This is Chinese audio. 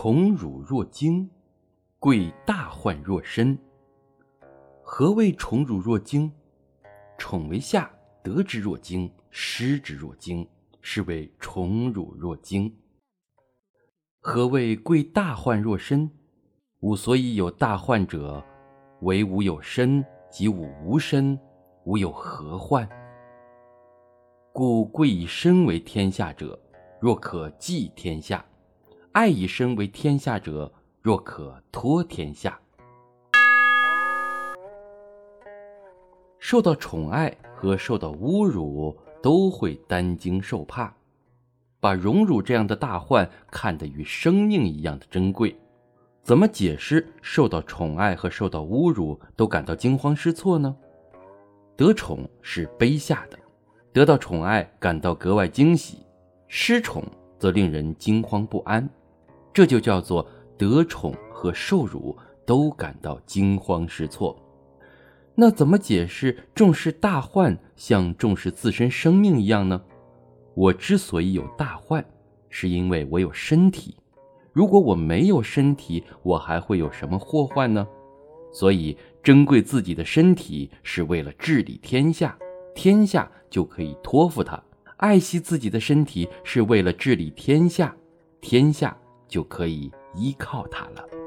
宠辱若惊，贵大患若身。何谓宠辱若惊？宠为下，得之若惊，失之若惊，是谓宠辱若惊。何谓贵大患若身？吾所以有大患者，唯吾有身，即吾无身，吾有何患？故贵以身为天下者，若可寄天下；爱以身为天下者，若可托天下。受到宠爱和受到侮辱，都会担惊受怕，把荣辱这样的大患看得与生命一样的珍贵。怎么解释受到宠爱和受到侮辱都感到惊慌失措呢？得宠是卑下的，得到宠爱感到格外惊喜，失宠则令人惊慌不安。这就叫做得宠和受辱都感到惊慌失措。那怎么解释重视大患像重视自身生命一样呢？我之所以有大患，是因为我有身体。如果我没有身体，我还会有什么祸患呢？所以珍贵自己的身体是为了治理天下，天下就可以托付他；爱惜自己的身体是为了治理天下，天下就可以依靠他了。